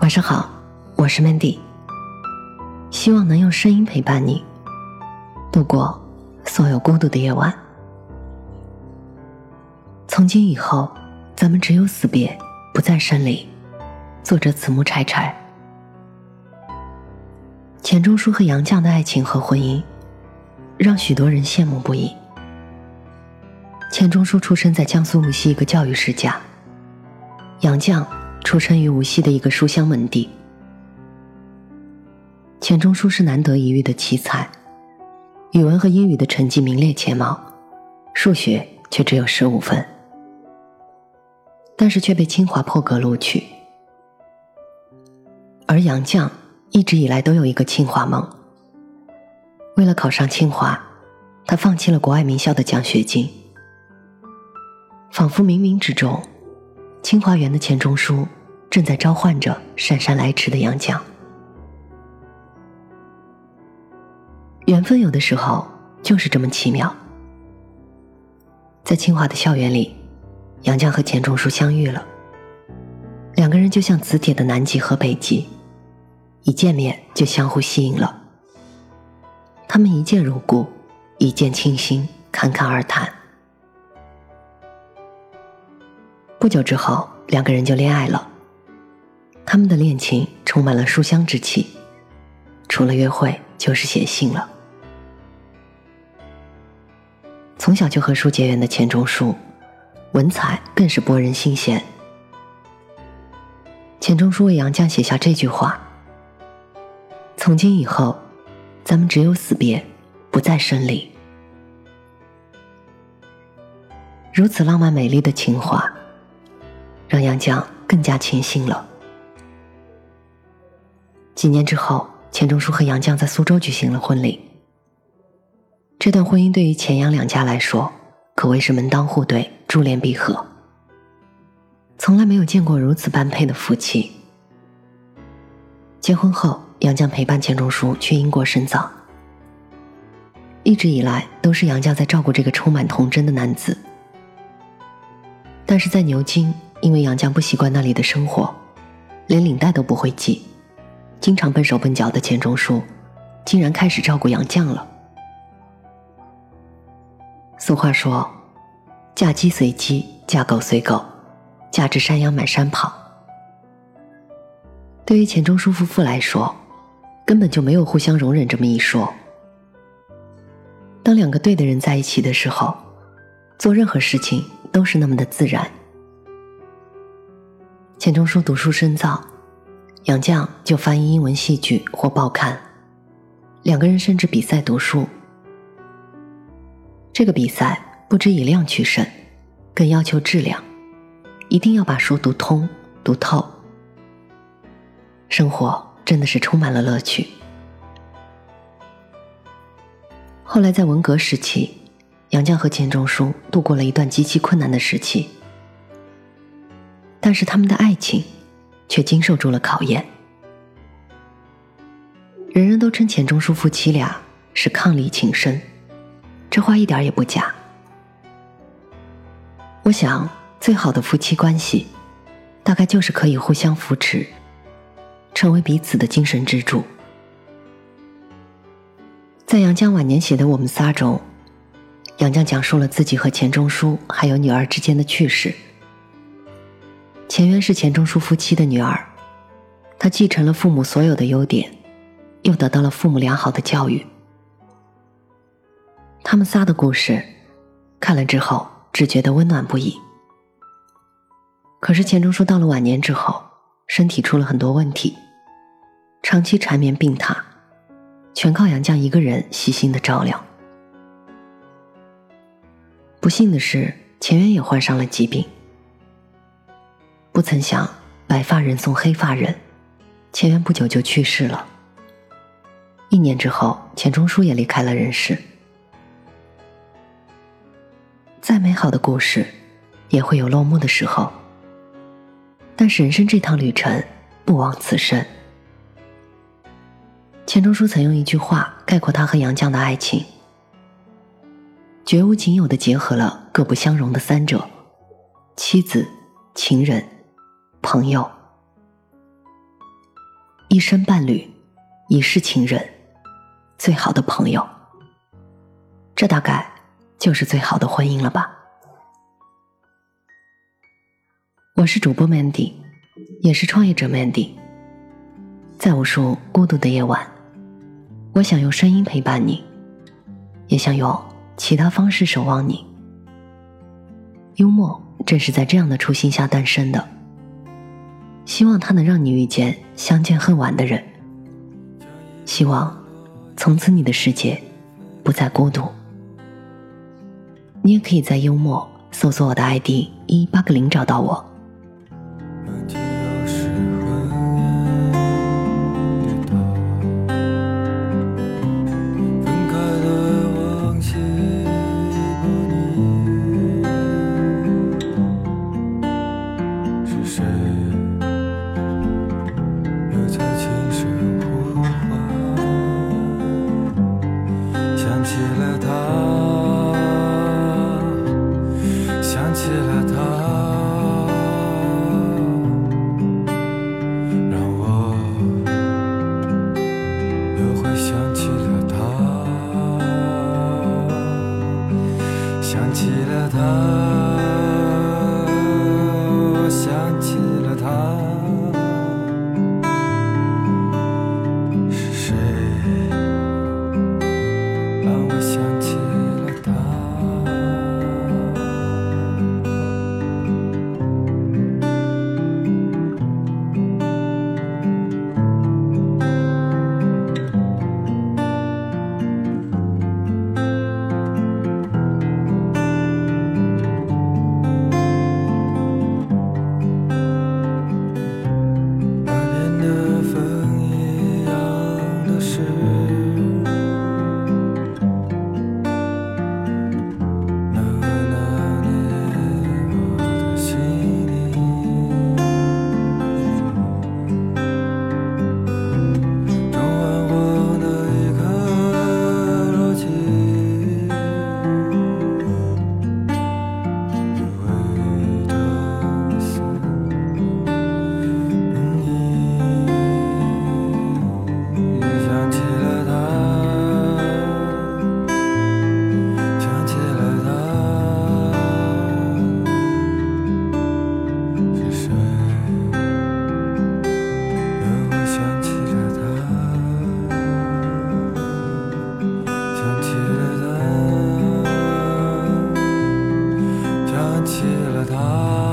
晚上好，我是 Mandy，希望能用声音陪伴你度过所有孤独的夜晚。从今以后，咱们只有死别，不再生离。作者：子木柴柴。钱钟书和杨绛的爱情和婚姻，让许多人羡慕不已。钱钟书出生在江苏无锡一个教育世家，杨绛。出生于无锡的一个书香门第，钱钟书是难得一遇的奇才，语文和英语的成绩名列前茅，数学却只有十五分，但是却被清华破格录取。而杨绛一直以来都有一个清华梦，为了考上清华，他放弃了国外名校的奖学金，仿佛冥冥之中。清华园的钱钟书正在召唤着姗姗来迟的杨绛。缘分有的时候就是这么奇妙。在清华的校园里，杨绛和钱钟书相遇了。两个人就像磁铁的南极和北极，一见面就相互吸引了。他们一见如故，一见倾心，侃侃而谈。不久之后，两个人就恋爱了。他们的恋情充满了书香之气，除了约会就是写信了。从小就和书结缘的钱钟书，文采更是博人心弦。钱钟书为杨绛写下这句话：“从今以后，咱们只有死别，不再生离。”如此浪漫美丽的情话。让杨绛更加倾心了。几年之后，钱钟书和杨绛在苏州举行了婚礼。这段婚姻对于钱杨两家来说，可谓是门当户对、珠联璧合。从来没有见过如此般配的夫妻。结婚后，杨绛陪伴钱钟书去英国深造。一直以来，都是杨绛在照顾这个充满童真的男子。但是在牛津。因为杨绛不习惯那里的生活，连领带都不会系，经常笨手笨脚的钱钟书，竟然开始照顾杨绛了。俗话说：“嫁鸡随鸡，嫁狗随狗，嫁只山羊满山跑。”对于钱钟书夫妇来说，根本就没有互相容忍这么一说。当两个对的人在一起的时候，做任何事情都是那么的自然。钱钟书读书深造，杨绛就翻译英文戏剧或报刊，两个人甚至比赛读书。这个比赛不只以量取胜，更要求质量，一定要把书读通读透。生活真的是充满了乐趣。后来在文革时期，杨绛和钱钟书度过了一段极其困难的时期。但是他们的爱情，却经受住了考验。人人都称钱钟书夫妻俩是伉俪情深，这话一点也不假。我想，最好的夫妻关系，大概就是可以互相扶持，成为彼此的精神支柱。在杨绛晚年写的《我们仨》中，杨绛讲述了自己和钱钟书还有女儿之间的趣事。钱渊是钱钟书夫妻的女儿，她继承了父母所有的优点，又得到了父母良好的教育。他们仨的故事，看了之后只觉得温暖不已。可是钱钟书到了晚年之后，身体出了很多问题，长期缠绵病榻，全靠杨绛一个人细心的照料。不幸的是，钱渊也患上了疾病。不曾想，白发人送黑发人，钱渊不久就去世了。一年之后，钱钟书也离开了人世。再美好的故事，也会有落幕的时候。但是人生这趟旅程，不枉此生。钱钟书曾用一句话概括他和杨绛的爱情：绝无仅有的结合了各不相容的三者，妻子、情人。朋友，一生伴侣、一世情人、最好的朋友。这大概就是最好的婚姻了吧？我是主播 Mandy，也是创业者 Mandy。在无数孤独的夜晚，我想用声音陪伴你，也想用其他方式守望你。幽默正是在这样的初心下诞生的，希望它能让你遇见相见恨晚的人，希望从此你的世界不再孤独。你也可以在幽默搜索我的 ID 一八个零找到我。的他。谢了他。